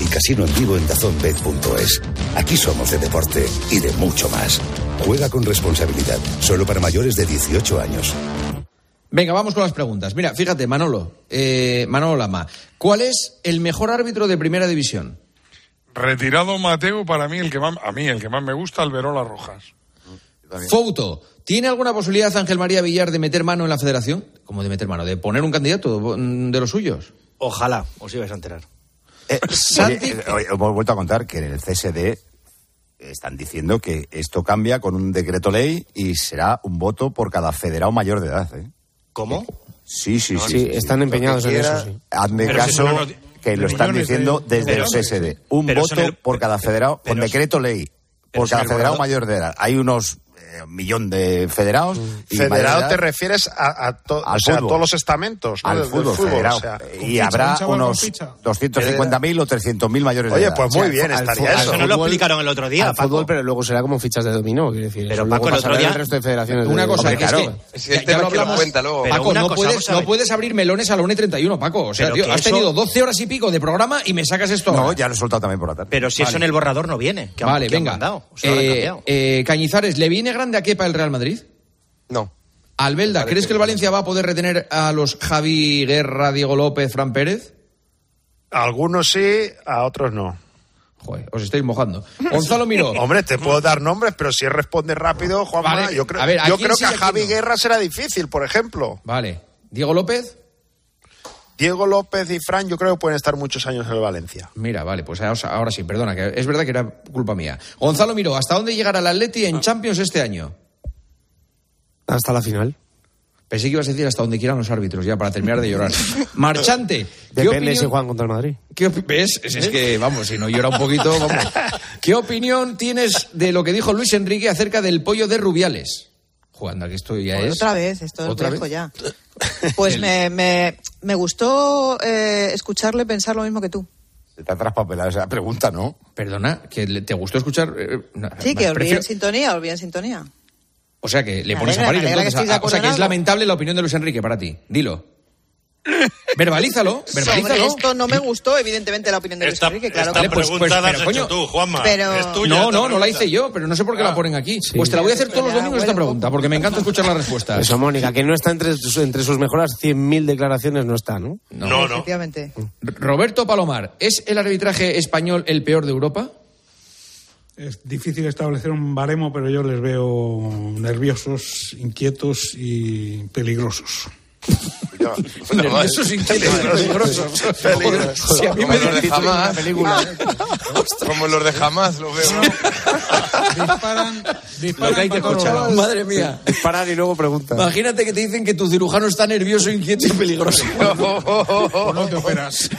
y casino en vivo en dazonbet.es. Aquí somos de deporte y de mucho más. Juega con responsabilidad, solo para mayores de 18 años. Venga, vamos con las preguntas. Mira, fíjate, Manolo, eh, Manolo Lama, ¿cuál es el mejor árbitro de primera división? Retirado Mateo, para mí el que más, a mí el que más me gusta, Alberola Rojas. Fouto, ¿tiene alguna posibilidad Ángel María Villar de meter mano en la federación? ¿Cómo de meter mano? ¿De poner un candidato de los suyos? Ojalá, os ibais a enterar. Eh, eh, oye, hemos vuelto a contar que en el CSD están diciendo que esto cambia con un decreto ley y será un voto por cada federado mayor de edad. ¿eh? ¿Cómo? Sí, sí, sí. Sí, están empeñados en eso, sí. Hazme Pero caso si que lo están de- diciendo desde pero- el CSD. Un voto el- por cada federado, con decreto ley. Por cada federado mayor de edad. Hay unos eh, millón de federados. de Federado te refieres a, a to- Al o sea, a todos los estamentos ¿no? al del fútbol, fútbol, federado. o sea. y ficha, habrá un unos ficha. 250.000 o 300.000 mayores de Oye, edad. pues muy O sea, bien al estaría eso. Eso no lo explicaron el otro día, al Paco. fútbol, pero luego será como fichas de dominó, quiero decir. Pero, Paco, el otro día- el resto de federaciones. Una de- cosa, Hombre, que claro. Es que ya- lo hablamos. cuenta luego. Paco, no cosa, puedes, no puedes abrir melones a la 1 y 31, Paco. O sea, tío, has tenido 12 horas y pico de programa y me sacas esto. No, ya lo he soltado también por la tarde. Pero si eso en el borrador no viene. Vale, venga. Cañizares, ¿le viene grande a Kepa el Real Madrid? No. Albelda, ¿crees que el Valencia va a poder retener a los Javi Guerra, Diego López, Fran Pérez? A algunos sí, a otros no. Joder, os estáis mojando. Gonzalo Miró. Hombre, te puedo dar nombres, pero si responde rápido, Juanma, Vale, yo creo, a ver, ¿a yo creo sí que a Javi no? Guerra será difícil, por ejemplo. Vale. Diego López. Diego López y Fran yo creo que pueden estar muchos años en el Valencia. Mira, vale, pues ahora, sí, perdona, que es verdad que era culpa mía. Gonzalo Miró, ¿hasta dónde llegará el Atleti en Champions este año? Hasta la final. Pensé que ibas a decir hasta donde quieran los árbitros, ya para terminar de llorar. Marchante. ¿qué Depende si juegan contra el Madrid. ¿Qué opi- ¿Ves? Es, es que, vamos, si no llora un poquito, vamos. ¿Qué opinión tienes de lo que dijo Luis Enrique acerca del pollo de Rubiales? Jugando, que esto ya es. Otra vez, esto es ¿Otra viejo vez? ya. Pues me, me, me gustó eh, escucharle pensar lo mismo que tú. Se te ha traspapelado esa pregunta, ¿no? Perdona, que le- te gustó escuchar. eh, no, Sí, que os vi prefiero- en sintonía, os en sintonía. O sea que le Me pones a alegra, parir alegra que entonces. a- o sea que es lamentable la opinión de Luis Enrique para ti. Dilo. Verbalízalo, Sobre verbalízalo. esto no me gustó, evidentemente, la opinión de Luis Esta, Enrique, claro esta que pues- pregunta pues- la pero, has hecho tú, Juanma. pero- Es tuya No, no, no la hice yo, pero no sé por qué la ponen aquí. Pues te la voy a hacer todos los domingos esta pregunta, porque me encanta escuchar las respuestas. Eso, Mónica, que no está entre sus, entre sus mejores 100.000 declaraciones, no está, ¿no? No, no. Efectivamente. Roberto Palomar, ¿es el arbitraje español el peor de Europa? Es difícil establecer un baremo, pero yo les veo nerviosos, inquietos y peligrosos. Nerviosos, inquietos y peligrosos. Joder, si a mí Como me los de dicen- jamás. Como los de jamás, lo veo. Disparan, disparan Lo que hay que para todos escuchar. lados. Madre mía. Parar y luego preguntar. Imagínate que te dicen que tu cirujano está nervioso, inquieto y peligroso. O no te operas.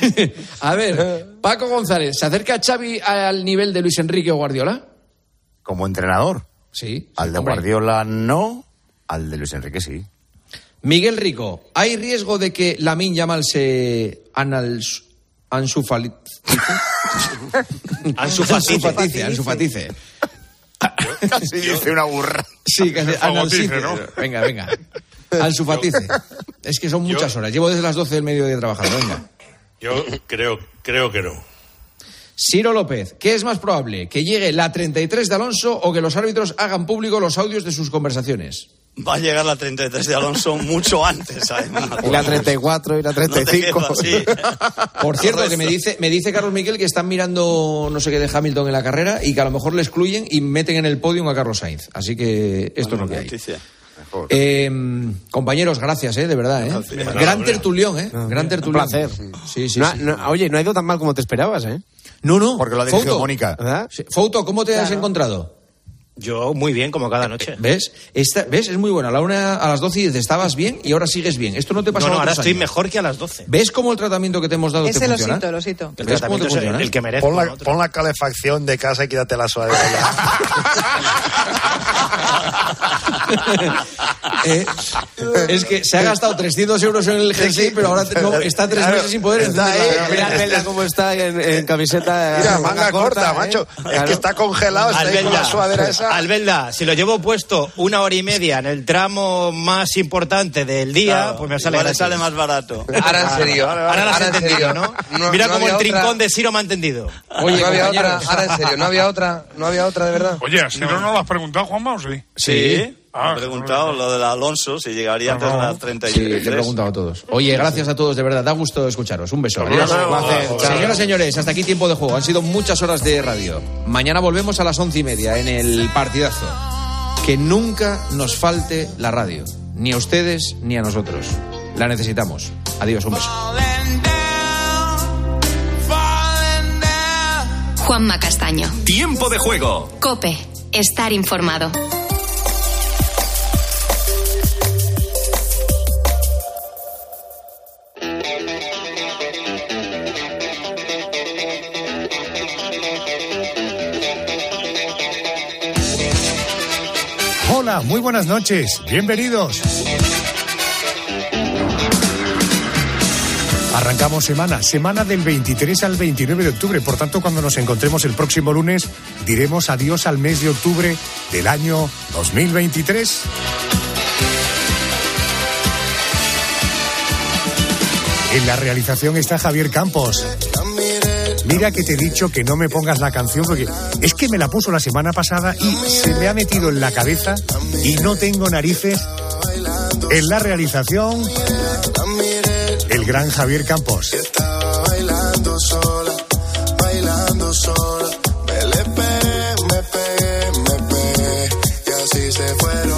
A ver, Paco González, ¿se acerca Xavi al nivel de Luis Enrique o Guardiola? Como entrenador. Sí. Al de. Guardiola no, al de Luis Enrique sí. Miguel Rico, ¿hay riesgo de que Lamin Yamal se anals, ansufali- Ansufatice. ansufatice? Casi dice una burra. Sí, Fagotice, analsice. ¿no? Venga, venga. Ansufatice. Es que son muchas horas. Llevo desde las 12 del mediodía trabajando. Venga. Yo creo, creo que no. Ciro López, ¿qué es más probable? ¿Que llegue la 33 de Alonso o que los árbitros hagan público los audios de sus conversaciones? Va a llegar la 33 de Alonso mucho antes, además. Y la 34 y la 35. No quedas, Por cierto, que me dice, me dice Carlos Miquel que están mirando no sé qué de Hamilton en la carrera y que a lo mejor le excluyen y meten en el podium a Carlos Sainz. Así que esto es lo que hay. Eh, compañeros, gracias, eh, de verdad. Eh. Gran tertulión, ¿eh? Gran tertulión. Un placer. Sí, sí, No sí. no- oye, no ha ido tan mal como te esperabas, ¿eh? No, no. Porque lo ha dirigido. Mónica. Sí. Fouto, ¿cómo te has encontrado? Yo muy bien, como cada noche. ¿Ves? Esta, ¿Ves? Es muy buena. A la una, a las 12 y dices, estabas bien y ahora sigues bien. Esto no te pasa No, no, ahora estoy años. mejor que a las 12. ¿Ves cómo el tratamiento que te hemos dado te Ese lo funciona? sito, lo sito. El ¿Ves cómo te tratamiento es funciona? el que merezco. Pon la, ¿no? pon la calefacción de casa y quítate la suadera ya. Eh, es que se ha gastado 300 euros en el jersey, pero ahora no, está tres Claro, meses sin poder está ahí. Mira, Albelda cómo está en, en camiseta. Mira, eh, manga corta, ¿eh? macho. Es Claro. que está congelado, está ahí con la suadera esa. Albelda, si lo llevo puesto una hora y media en el tramo más importante del día, Claro, pues me sale más barato. Ahora en serio. Ahora lo has Ahora en entendido, serio. ¿no? No- Mira no cómo el había trincón otra. de Ciro me ha entendido. Oye, no había otra. Ahora en serio, no había otra. No había otra, de verdad. Oye, si no, no lo has preguntado, Juanma, o sí? Sí. Ah, he preguntado lo del Alonso, si llegaría antes de las 33. Sí, le he preguntado a todos. Oye, gracias a todos, de verdad. Da gusto escucharos. Un beso. Adiós. Señoras, señores, hasta aquí tiempo de juego. Han sido muchas horas de radio. Mañana volvemos a las once y media en el partidazo. Que nunca nos falte la radio. Ni a ustedes ni a nosotros. La necesitamos. Adiós, un beso. Juanma Castaño. Tiempo de juego. Cope. Estar informado. Muy buenas noches. Bienvenidos. Arrancamos semana, semana del 23 al 29 de octubre. Por tanto, cuando nos encontremos el próximo lunes, diremos adiós al mes de octubre del año 2023. En la realización está Javier Campos. Mira que te he dicho que no me pongas la canción porque es que me la puso la semana pasada y se me ha metido en la cabeza y no tengo narices. En la realización, el gran Javier Campos. se fueron.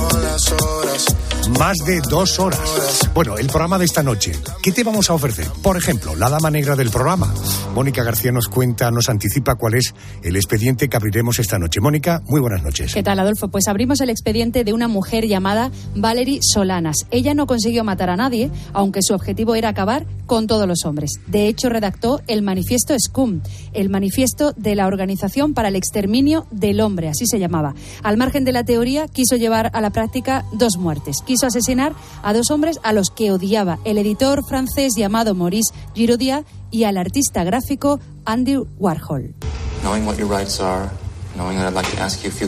Más de dos horas. Bueno, el programa de esta noche. ¿Qué te vamos a ofrecer? Por ejemplo, la dama negra del programa. Mónica García nos cuenta, nos anticipa cuál es el expediente que abriremos esta noche. Mónica, muy buenas noches. ¿Qué tal, Adolfo? Pues abrimos el expediente de una mujer llamada Valerie Solanas. Ella no consiguió matar a nadie, aunque su objetivo era acabar con todos los hombres. De hecho, redactó el manifiesto SCUM, el manifiesto de la Organización para el Exterminio del Hombre, así se llamaba. Al margen de la teoría, quiso llevar a la práctica dos muertes. Quiso asesinar a dos hombres a los que odiaba, el editor francés llamado Maurice Giraudiat y al artista gráfico Andy Warhol.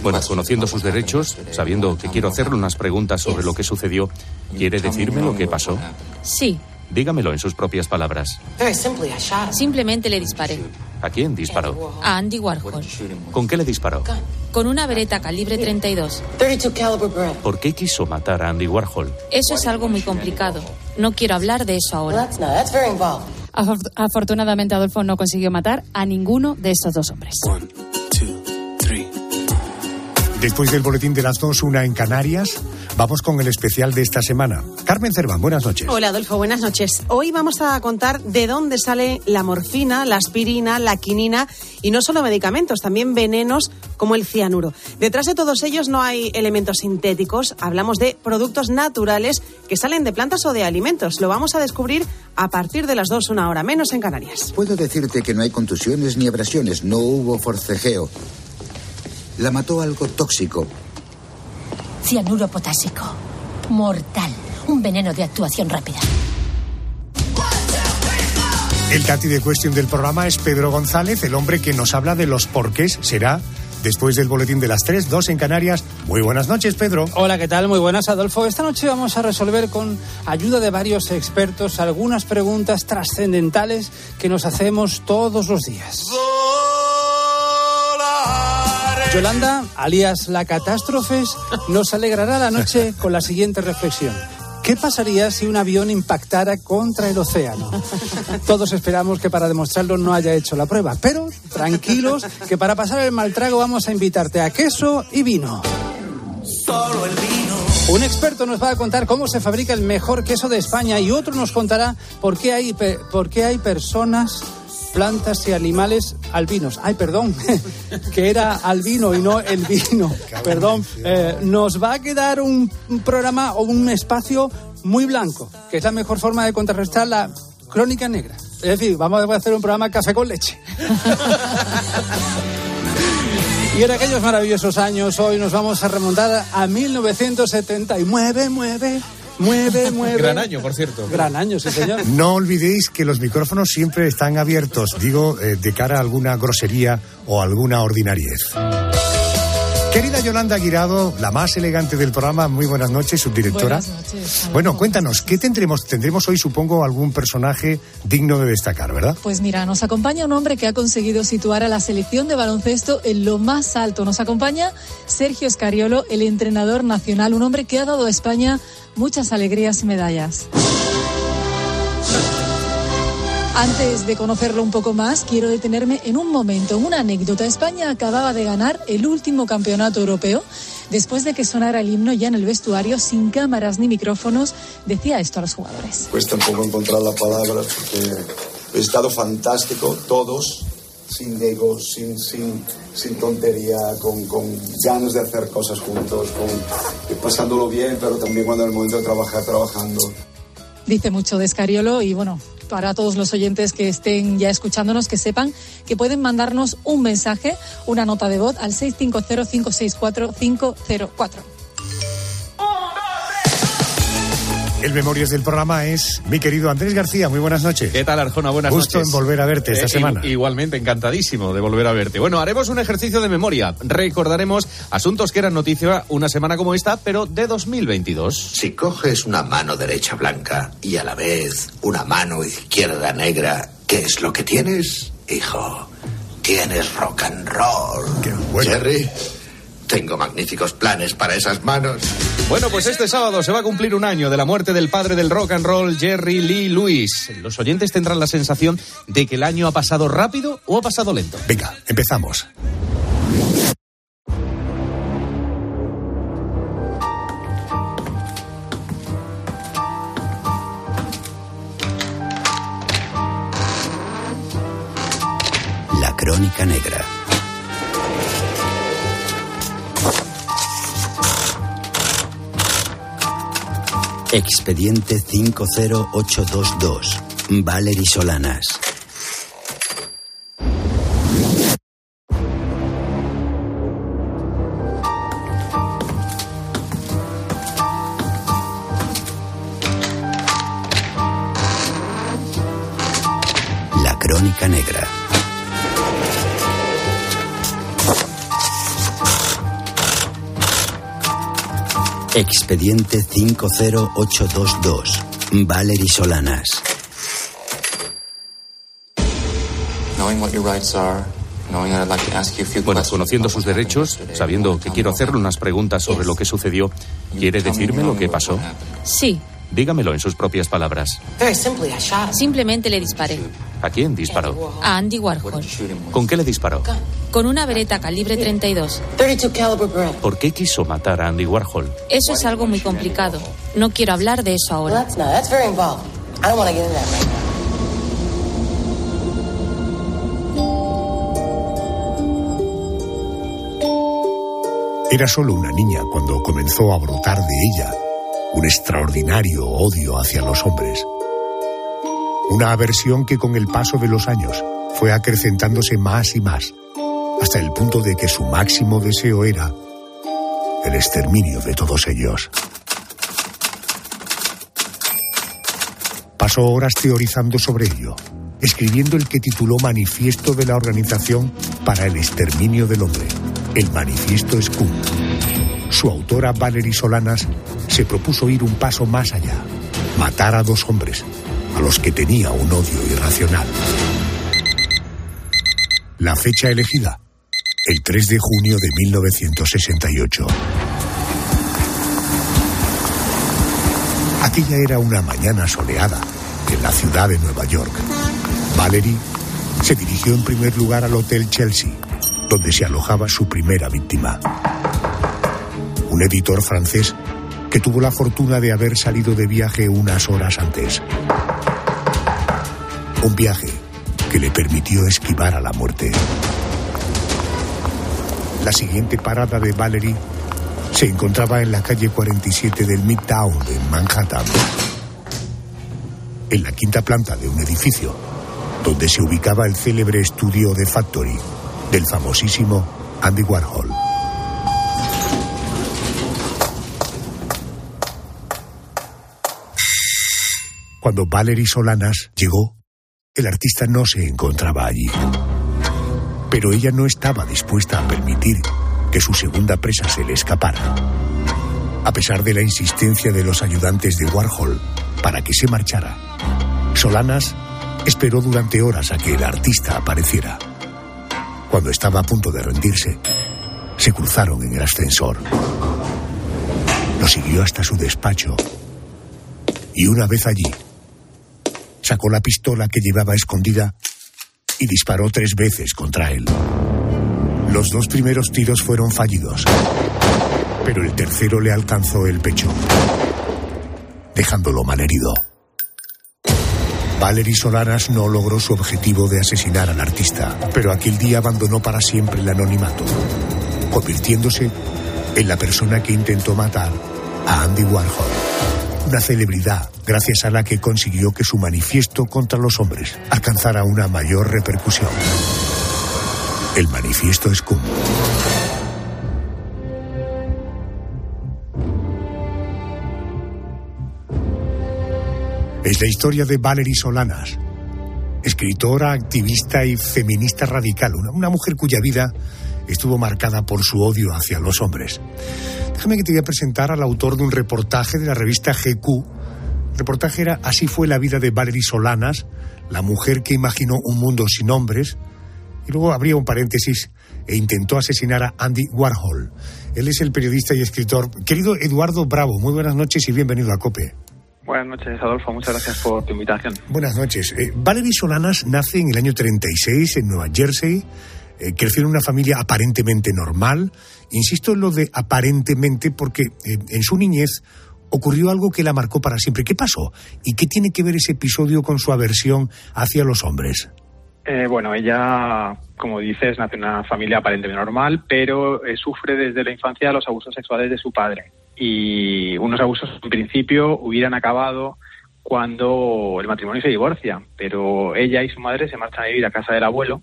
Bueno, conociendo sus derechos, sabiendo que quiero hacerle unas preguntas sobre lo que sucedió, ¿quiere decirme lo que pasó? Sí, Dígamelo en sus propias palabras. simplemente le disparé ¿A quién disparó? a Andy Warhol ¿Con qué le disparó? con una bereta calibre 32. ¿Por qué quiso matar a Andy Warhol? Eso es algo muy complicado. No quiero hablar de eso ahora. Afor- Afortunadamente, Adolfo no consiguió matar a ninguno de estos dos hombres. Después del boletín de las dos, una en Canarias, vamos con el especial de esta semana. Carmen Cerván, buenas noches. Hola Adolfo, buenas noches. Hoy vamos a contar de dónde sale la morfina, la aspirina, la quinina y no solo medicamentos, también venenos como el cianuro. Detrás de todos ellos no hay elementos sintéticos, hablamos de productos naturales que salen de plantas o de alimentos. Lo vamos a descubrir a partir de las dos, una hora menos en Canarias. Puedo decirte que no hay contusiones ni abrasiones, no hubo forcejeo. La mató algo tóxico. Cianuro potásico. Mortal. Un veneno de actuación rápida. El Tati de cuestión del programa es Pedro González, el hombre que nos habla de los porqués. Será después del boletín de las tres, dos en Canarias. Muy buenas noches, Pedro. Hola, ¿qué tal? Muy buenas, Adolfo. Esta noche vamos a resolver con ayuda de varios expertos algunas preguntas trascendentales que nos hacemos todos los días. Yolanda, alias La Catástrofes, nos alegrará la noche con la siguiente reflexión. ¿Qué pasaría si un avión impactara contra el océano? Todos esperamos que para demostrarlo no haya hecho la prueba, pero tranquilos que para pasar el mal trago vamos a invitarte a queso y vino. Solo el vino. Un experto nos va a contar cómo se fabrica el mejor queso de España y otro nos contará por qué hay, por qué hay personas, plantas y animales albinos. Ay, perdón, que era albino y no el vino. Perdón, Eh, nos va a quedar un, programa o un espacio muy blanco, que es la mejor forma de contrarrestar la crónica negra. Es decir, vamos a hacer un programa café con leche. Y en aquellos maravillosos años, hoy nos vamos a remontar a 1979. Mueve, mueve, mueve. Gran año, por cierto. Gran año, sí, señor. No olvidéis que los micrófonos siempre están abiertos, digo, eh, de cara a alguna grosería o alguna ordinariez. Querida Yolanda Guirado, la más elegante del programa, muy buenas noches, subdirectora. Buenas noches. Bueno, cuéntanos, ¿qué tendremos? Tendremos hoy, supongo, algún personaje digno de destacar, ¿verdad? Pues mira, nos acompaña un hombre que ha conseguido situar a la selección de baloncesto en lo más alto. Nos acompaña Sergio Escariolo, el entrenador nacional, un hombre que ha dado a España muchas alegrías y medallas. Antes de conocerlo un poco más, quiero detenerme en un momento, una anécdota. España acababa de ganar el último campeonato europeo. Después de que sonara el himno ya en el vestuario, sin cámaras ni micrófonos, decía esto a los jugadores. Cuesta un poco encontrar las palabras porque he estado fantástico, todos, sin ego, sin, sin, sin tontería, con, con ganas de hacer cosas juntos, con, pasándolo bien, pero también cuando es el momento de trabajar, trabajando. Dice mucho de Escariolo y bueno, para todos los oyentes que estén ya escuchándonos, que sepan que pueden mandarnos un mensaje, una nota de voz al 650-564-504. El Memorias del programa es mi querido Andrés García. Muy buenas noches. ¿Qué tal, Arjona? Buenas Gusto noches. en volver a verte esta Eh, semana. Igualmente, encantadísimo de volver a verte. Bueno, haremos un ejercicio de memoria. Recordaremos asuntos que eran noticia una semana como esta, pero de 2022. Si coges una mano derecha blanca y a la vez una mano izquierda negra, ¿qué es lo que tienes, hijo? Tienes rock and roll. Jerry, tengo magníficos planes para esas manos. Bueno, pues este sábado se va a cumplir un año de la muerte del padre del rock and roll, Jerry Lee Lewis. Los oyentes tendrán la sensación de que el año ha pasado rápido o ha pasado lento. Venga, empezamos. La Crónica Negra. Expediente 50822. Valery Solanas. La Crónica Negra. Ask you a few Bueno, conociendo sus derechos, sabiendo que quiero hacerle unas preguntas sobre lo que sucedió, ¿quiere decirme lo que pasó? Sí, Dígamelo en sus propias palabras. simplemente le disparé ¿A quién disparó? a Andy Warhol ¿Con qué le disparó? con una vereta calibre 32. ¿Por qué quiso matar a Andy Warhol? Eso es algo muy complicado. No quiero hablar de eso ahora. Era solo una niña cuando comenzó a brotar de ella un extraordinario odio hacia los hombres. Una aversión que con el paso de los años fue acrecentándose más y más, hasta el punto de que su máximo deseo era el exterminio de todos ellos. Pasó horas teorizando sobre ello, escribiendo el que tituló Manifiesto de la Organización para el Exterminio del Hombre, el Manifiesto Scum. Su autora, Valery Solanas, se propuso ir un paso más allá, matar a dos hombres, a los que tenía un odio irracional. La fecha elegida, el 3 de junio de 1968. Aquella era una mañana soleada en la ciudad de Nueva York. Valerie se dirigió en primer lugar al Hotel Chelsea, donde se alojaba su primera víctima. Un editor francés que tuvo la fortuna de haber salido de viaje unas horas antes. Un viaje que le permitió esquivar a la muerte. La siguiente parada de Valerie se encontraba en la calle 47 del Midtown, en Manhattan. En la quinta planta de un edificio, donde se ubicaba el célebre estudio de Factory del famosísimo Andy Warhol. Cuando Valerie Solanas llegó, el artista no se encontraba allí. Pero ella no estaba dispuesta a permitir que su segunda presa se le escapara. A pesar de la insistencia de los ayudantes de Warhol para que se marchara, Solanas esperó durante horas a que el artista apareciera. Cuando estaba a punto de rendirse, se cruzaron en el ascensor. Lo siguió hasta su despacho y una vez allí, sacó la pistola que llevaba escondida y disparó tres veces contra él. Los dos primeros tiros fueron fallidos, pero el tercero le alcanzó el pecho, dejándolo malherido. Valery Solanas no logró su objetivo de asesinar al artista, pero aquel día abandonó para siempre el anonimato, convirtiéndose en la persona que intentó matar a Andy Warhol. Una celebridad gracias a la que consiguió que su manifiesto contra los hombres alcanzara una mayor repercusión. El manifiesto Scum. Es la historia de Valerie Solanas, escritora, activista y feminista radical, una, mujer cuya vida estuvo marcada por su odio hacia los hombres. Déjame que te voy a presentar al autor de un reportaje de la revista GQ. El reportaje era Así fue la vida de Valerie Solanas, la mujer que imaginó un mundo sin hombres, y luego abría un paréntesis e intentó asesinar a Andy Warhol. Él es el periodista y escritor. Querido Eduardo Bravo, muy buenas noches y bienvenido a COPE. Buenas noches, Adolfo. Muchas gracias por tu invitación. Buenas noches. Eh, Valerie Solanas nace en el año 36 en Nueva Jersey. Eh, creció en una familia aparentemente normal. Insisto en lo de aparentemente porque eh, en su niñez ocurrió algo que la marcó para siempre. ¿Qué pasó? ¿Y qué tiene que ver ese episodio con su aversión hacia los hombres? Eh, bueno, ella, como dices, nace en una familia aparentemente normal, pero eh, sufre desde la infancia los abusos sexuales de su padre. Y unos abusos, en principio, hubieran acabado cuando el matrimonio se divorcia, pero ella y su madre se marchan a vivir a casa del abuelo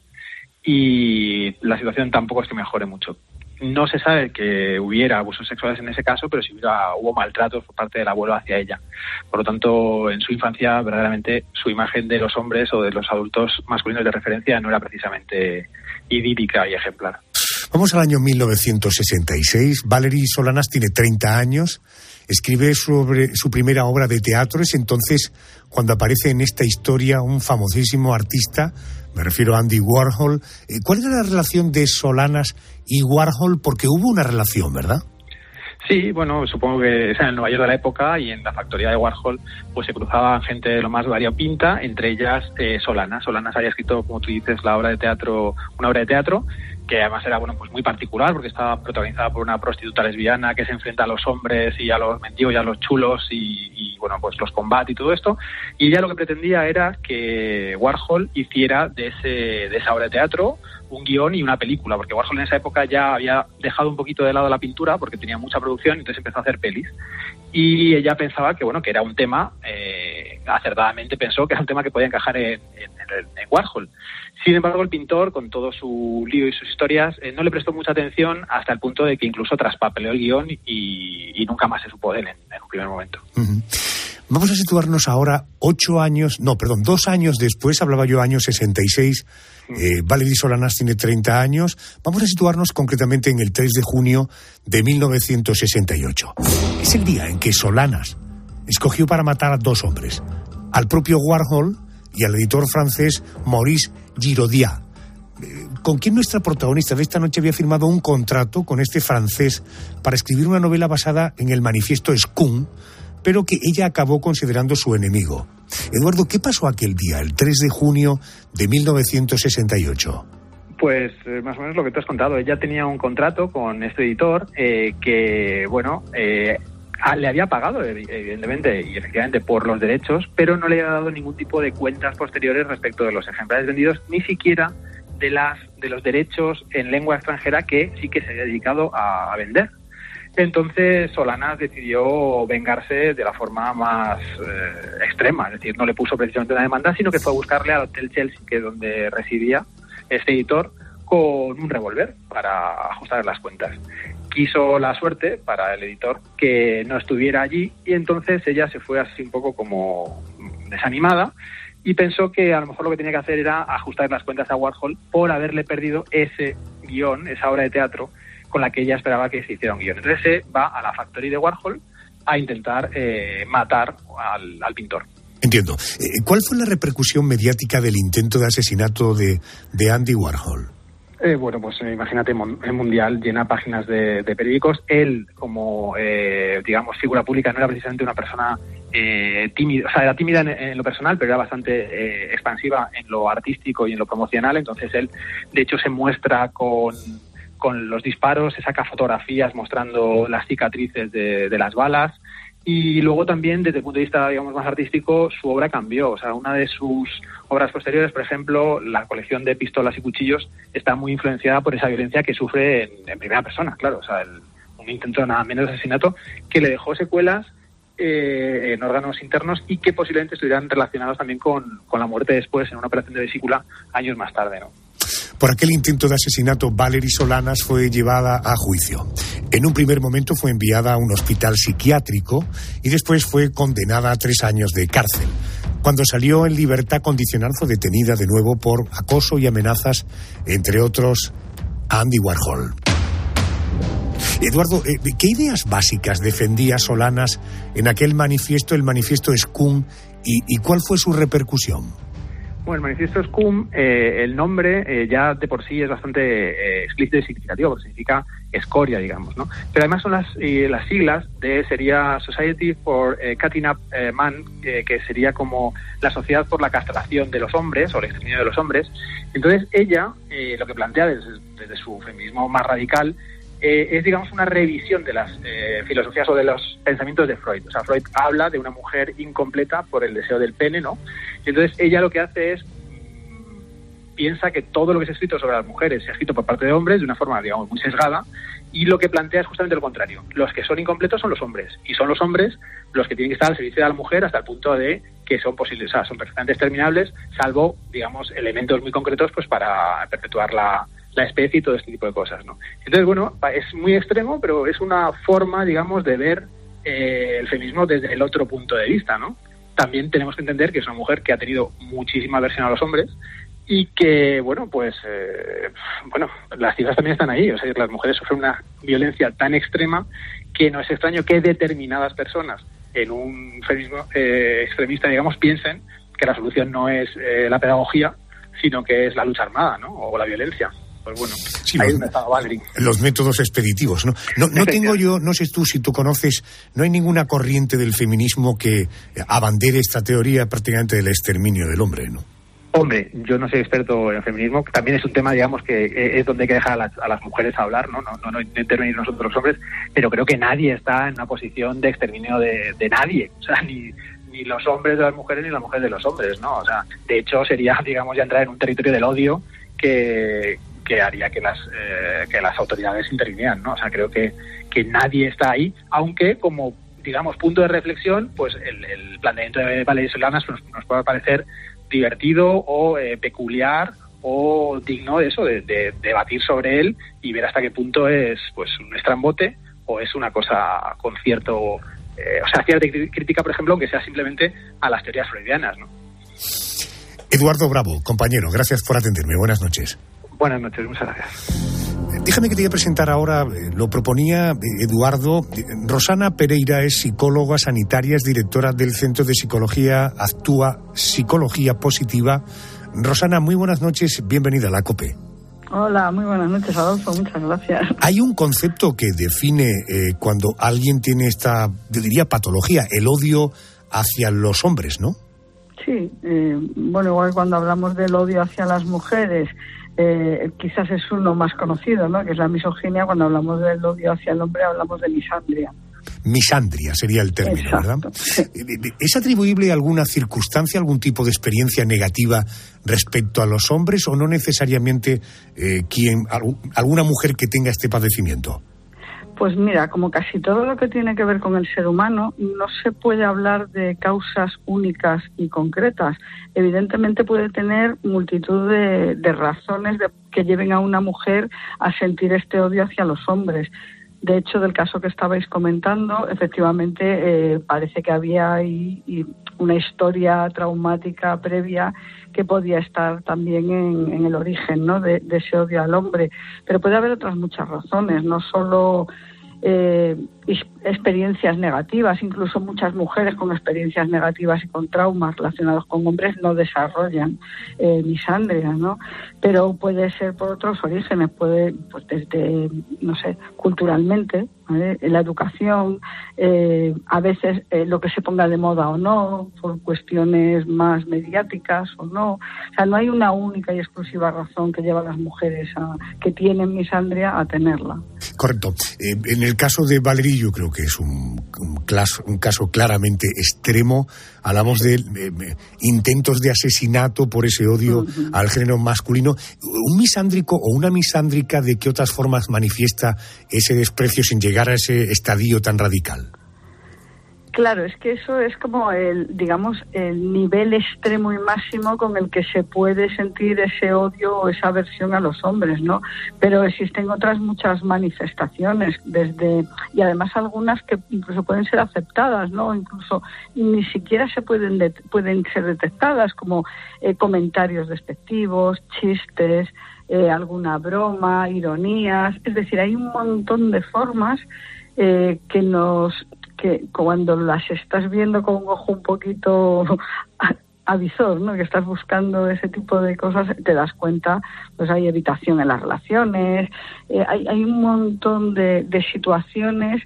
y la situación tampoco es que mejore mucho. No se sabe que hubiera abusos sexuales en ese caso, pero sí hubiera, hubo maltratos por parte del abuelo hacia ella. Por lo tanto, en su infancia, verdaderamente, su imagen de los hombres o de los adultos masculinos de referencia no era precisamente idílica y ejemplar. Vamos al año 1966. Valerie Solanas tiene 30 años. Escribe sobre su primera obra de teatro. Es entonces cuando aparece en esta historia un famosísimo artista, me refiero a Andy Warhol. ¿Cuál era la relación de Solanas y Warhol? Porque hubo una relación, ¿verdad? Sí, bueno, supongo que es en el Nueva York de la época y en la factoría de Warhol pues se cruzaban gente de lo más variopinta, entre ellas eh, Solanas. Solanas había escrito, como tú dices, la obra de teatro, una obra de teatro que además era bueno pues muy particular porque estaba protagonizada por una prostituta lesbiana que se enfrenta a los hombres y a los mendigos y a los chulos y, y bueno pues los combate y todo esto y ella lo que pretendía era que Warhol hiciera de ese de esa obra de teatro un guion y una película, porque Warhol en esa época ya había dejado un poquito de lado la pintura porque tenía mucha producción, entonces empezó a hacer pelis. Y ella pensaba que bueno que era un tema, eh, acertadamente pensó que era un tema que podía encajar en, en, en, Warhol. Sin embargo, el pintor, con todo su lío y sus historias, eh, no le prestó mucha atención hasta el punto de que incluso traspapeleó el guion y, y nunca más se supo de él en, en un primer momento. Uh -huh. Vamos a situarnos ahora ocho años, no, perdón, dos años después, hablaba yo año 66, eh, Valerie Solanas tiene 30 años. Vamos a situarnos concretamente en el 3 de junio de 1968. Es el día en que Solanas escogió para matar a dos hombres, al propio Warhol y al editor francés Maurice Giraudiat. Eh, con quien nuestra protagonista de esta noche había firmado un contrato con este francés para escribir una novela basada en el manifiesto Scum, pero que ella acabó considerando su enemigo. Eduardo, ¿qué pasó aquel día, el 3 de junio de 1968? Pues eh, más o menos lo que tú has contado. Ella tenía un contrato con este editor eh, que, bueno, le había pagado, evidentemente y efectivamente, por los derechos, pero no le había dado ningún tipo de cuentas posteriores respecto de los ejemplares vendidos, ni siquiera de, las, de los derechos en lengua extranjera que sí que se había dedicado a, a vender. Entonces Solanas decidió vengarse de la forma más eh, extrema, es decir, no le puso precisamente una demanda, sino que fue a buscarle al Hotel Chelsea, que es donde residía este editor, con un revólver para ajustar las cuentas. Quiso la suerte para el editor que no estuviera allí y entonces ella se fue así un poco como desanimada y pensó que a lo mejor lo que tenía que hacer era ajustar las cuentas a Warhol por haberle perdido ese guion, esa obra de teatro con la que ella esperaba que se hiciera un guion. Entonces se va a la factoría de Warhol a intentar eh, matar al, al pintor. Entiendo. Eh, ¿Cuál fue la repercusión mediática del intento de asesinato de, de Andy Warhol? Eh, bueno, pues eh, imagínate, el Mundial llena páginas de, periódicos. Él, como, eh, digamos, figura pública, no era precisamente una persona eh, tímida, o sea, era tímida en, lo personal, pero era bastante eh, expansiva en lo artístico y en lo promocional. Entonces él, de hecho, se muestra con, con los disparos, se saca fotografías mostrando las cicatrices de las balas. Y luego también, desde el punto de vista, digamos, más artístico, su obra cambió. O sea, una de sus obras posteriores, por ejemplo, la colección de pistolas y cuchillos, está muy influenciada por esa violencia que sufre en, primera persona, claro. O sea, el- un intento nada menos de asesinato que le dejó secuelas eh, en órganos internos y que posiblemente estuvieran relacionados también con, con la muerte después en una operación de vesícula años más tarde, ¿no? Por aquel intento de asesinato, Valerie Solanas fue llevada a juicio. En un primer momento fue enviada a un hospital psiquiátrico y después fue condenada a tres años de cárcel. Cuando salió en libertad condicional fue detenida de nuevo por acoso y amenazas, entre otros, a Andy Warhol. Eduardo, eh, ¿qué ideas básicas defendía Solanas en aquel manifiesto, el manifiesto SCUM, y, y cuál fue su repercusión? Bueno, el manifiesto SCUM, eh, el nombre eh, ya de por sí es bastante eh, explícito y significativo, porque significa escoria, digamos, ¿no? Pero además son las, las siglas de, sería Society for eh, Cutting Up Man, que sería como la sociedad por la castración de los hombres, o el exterminio de los hombres. Entonces ella, lo que plantea desde, desde su feminismo más radical, eh, es, digamos, una revisión de las eh, filosofías o de los pensamientos de Freud. O sea, Freud habla de una mujer incompleta por el deseo del pene, ¿no? Y entonces ella lo que hace es mm, piensa que todo lo que ha escrito sobre las mujeres se ha escrito por parte de hombres de una forma, digamos, muy sesgada y lo que plantea es justamente lo contrario. Los que son incompletos son los hombres y son los hombres los que tienen que estar al servicio de la mujer hasta el punto de que son posibles, o sea, son perfectamente exterminables, salvo, digamos, elementos muy concretos pues para perpetuar la, la especie y todo este tipo de cosas, ¿no? Entonces, bueno, es muy extremo, pero es una forma, digamos, de ver eh, el feminismo desde el otro punto de vista, ¿no? También tenemos que entender que es una mujer que ha tenido muchísima aversión a los hombres y que, bueno, pues, eh, bueno, las cifras también están ahí. O sea, las mujeres sufren una violencia tan extrema que no es extraño que determinadas personas en un feminismo eh, extremista, digamos, piensen que la solución no es eh, la pedagogía, sino que es la lucha armada, ¿no? O la violencia. Pues bueno, ahí estaba los métodos expeditivos. No, no, no tengo yo, no sé tú si tú conoces, no hay ninguna corriente del feminismo que abandere esta teoría prácticamente del exterminio del hombre, ¿no? Hombre, yo no soy experto en feminismo, también es un tema, digamos, que eh, es donde hay que dejar a las, a las mujeres hablar, ¿no? No, no, no intervenir nosotros los hombres, pero creo que nadie está en una posición de exterminio de, de nadie, o sea, ni, ni los hombres de las mujeres ni las mujeres de los hombres, ¿no? O sea, de hecho sería, digamos, ya entrar en un territorio del odio que, que haría que las, eh, que las autoridades intervinieran, ¿no? O sea, creo que, que nadie está ahí, aunque como digamos, punto de reflexión, pues el, planteamiento de Valeria Solanas pues, nos puede parecer divertido o eh, peculiar o digno de eso, de, de, debatir sobre él y ver hasta qué punto es pues un estrambote o es una cosa con cierto, eh, o sea, cierta crítica, por ejemplo, aunque sea simplemente a las teorías freudianas, ¿no? Eduardo Bravo, compañero, gracias por atenderme. Buenas noches. Buenas noches, muchas gracias. Déjame que te voy a presentar ahora, eh, lo proponía eh, Eduardo. Eh, Rosana Pereira es psicóloga sanitaria, es directora del Centro de Psicología Actúa Psicología Positiva. Rosana, muy buenas noches, bienvenida a la COPE. Hola, muy buenas noches, Adolfo, muchas gracias. Hay un concepto que define eh, cuando alguien tiene esta, yo diría, patología, el odio hacia los hombres, ¿no? Sí, eh, bueno, igual cuando hablamos del odio hacia las mujeres, eh, quizás es uno más conocido, ¿no? Que es la misoginia. Cuando hablamos del odio hacia el hombre, hablamos de misandria. Misandria sería el término, Exacto, ¿verdad? ¿Es atribuible a alguna circunstancia, algún tipo de experiencia negativa respecto a los hombres o no necesariamente eh, quien, alguna mujer que tenga este padecimiento? Pues mira, como casi todo lo que tiene que ver con el ser humano, no se puede hablar de causas únicas y concretas. Evidentemente puede tener multitud de, razones que lleven a una mujer a sentir este odio hacia los hombres. De hecho, del caso que estabais comentando, efectivamente eh, parece que había ahí una historia traumática previa que podía estar también en, el origen ¿no? de, ese odio al hombre. Pero puede haber otras muchas razones, no solo eh, experiencias negativas, incluso muchas mujeres con experiencias negativas y con traumas relacionados con hombres no desarrollan eh, misandria, ¿no? Pero puede ser por otros orígenes, puede, pues desde, no sé, culturalmente, la educación, eh, a veces eh, lo que se ponga de moda o no, por cuestiones más mediáticas o no. O sea, no hay una única y exclusiva razón que lleva a las mujeres a, que tienen misandria a tenerla. Correcto. en el caso de Valerie, yo creo que es un, un, caso claramente extremo. Hablamos de eh, intentos de asesinato por ese odio al género masculino. ¿Un misándrico o una misándrica de qué otras formas manifiesta ese desprecio sin llegar a ese estadio tan radical? Claro, es que eso es como el, digamos, el nivel extremo y máximo con el que se puede sentir ese odio o esa aversión a los hombres, ¿no? Pero existen otras muchas manifestaciones, desde y además algunas que incluso pueden ser aceptadas, ¿no? Incluso ni siquiera se pueden pueden ser detectadas, como eh, comentarios despectivos, chistes, eh, alguna broma, ironías, es decir, hay un montón de formas eh, que nos que cuando las estás viendo con un ojo un poquito avisor, ¿no? Que estás buscando ese tipo de cosas, te das cuenta, pues hay evitación en las relaciones, eh, hay, hay, un montón de, situaciones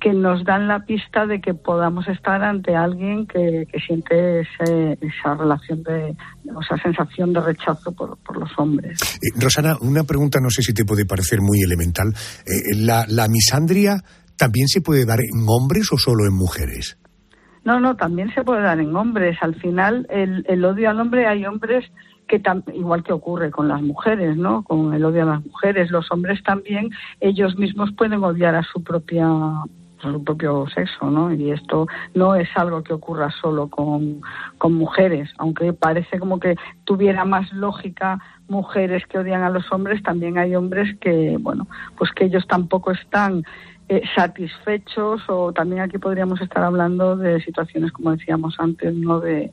que nos dan la pista de que podamos estar ante alguien que, siente esa relación de, o esa sensación de rechazo por, los hombres. Eh, Rosana, una pregunta, no sé si te puede parecer muy elemental. Eh, la, la misandria ¿También se puede dar en hombres o solo en mujeres? No, no, también se puede dar en hombres. Al final, el, odio al hombre, hay hombres que igual que ocurre con las mujeres, ¿no? Con el odio a las mujeres, los hombres también, ellos mismos pueden odiar a su propia su propio sexo, ¿no? Y esto no es algo que ocurra solo con, con mujeres, aunque parece como que tuviera más lógica mujeres que odian a los hombres, también hay hombres que, bueno, pues que ellos tampoco están eh, satisfechos o también aquí podríamos estar hablando de situaciones, como decíamos antes, no de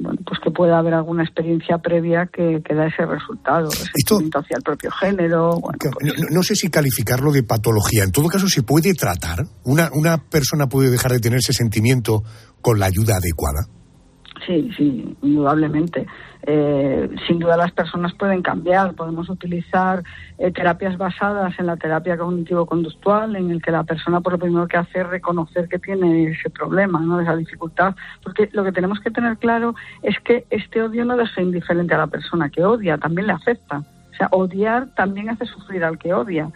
bueno, pues que pueda haber alguna experiencia previa que, da ese resultado, ese hacia el propio género. Pues no, sé si calificarlo de patología. En todo caso, ¿se puede tratar? ¿Una, ¿Una persona puede dejar de tener ese sentimiento con la ayuda adecuada? Sí, sí, indudablemente. Eh, sin duda las personas pueden cambiar. Podemos utilizar eh, terapias basadas en la terapia cognitivo-conductual, en el que la persona por lo primero que hace es reconocer que tiene ese problema, ¿no? esa dificultad. Porque lo que tenemos que tener claro es que este odio no deja indiferente a la persona que odia, también le afecta. O sea, odiar también hace sufrir al que odia.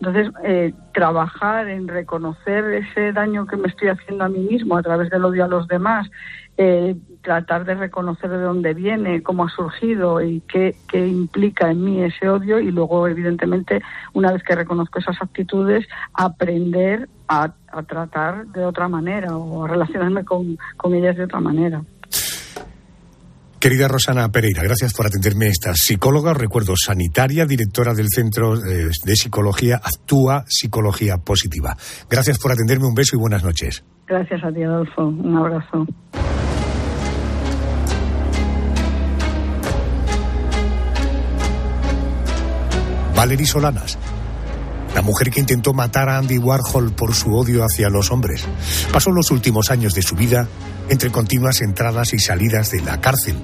Entonces, eh, trabajar en reconocer ese daño que me estoy haciendo a mí mismo a través del odio a los demás, eh, tratar de reconocer de dónde viene, cómo ha surgido y qué, implica en mí ese odio y luego, evidentemente, una vez que reconozco esas actitudes, aprender a, tratar de otra manera o a relacionarme con, con ellas de otra manera. Querida Rosana Pereira, gracias por atenderme. Esta psicóloga, recuerdo, sanitaria, directora del Centro eh, de Psicología Actúa Psicología Positiva. Gracias por atenderme, un beso y buenas noches. Gracias a ti, Adolfo. Un abrazo. Valerie Solanas, la mujer que intentó matar a Andy Warhol por su odio hacia los hombres, pasó los últimos años de su vida entre continuas entradas y salidas de la cárcel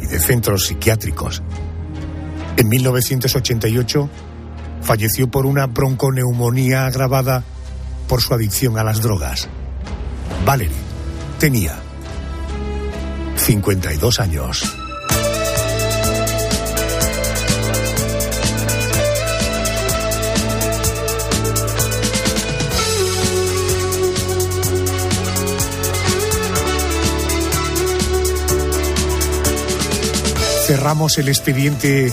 y de centros psiquiátricos. En 1988 falleció por una bronconeumonía agravada por su adicción a las drogas. Valerie tenía 52 años. Cerramos el expediente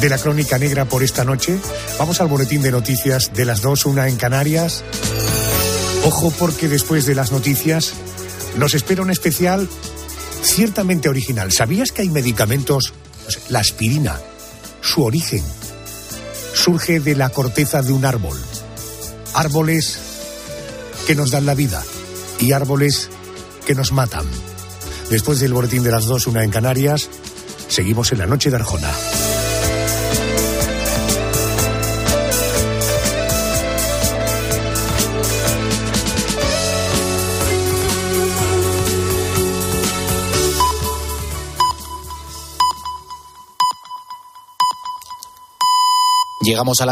de la Crónica Negra por esta noche. Vamos al boletín de noticias de las dos, una en Canarias. Ojo porque después de las noticias nos espera un especial ciertamente original. ¿Sabías que hay medicamentos? La aspirina, su origen, surge de la corteza de un árbol. Árboles que nos dan la vida y árboles que nos matan. Después del boletín de las dos, una en Canarias, seguimos en la noche de Arjona. Llegamos a las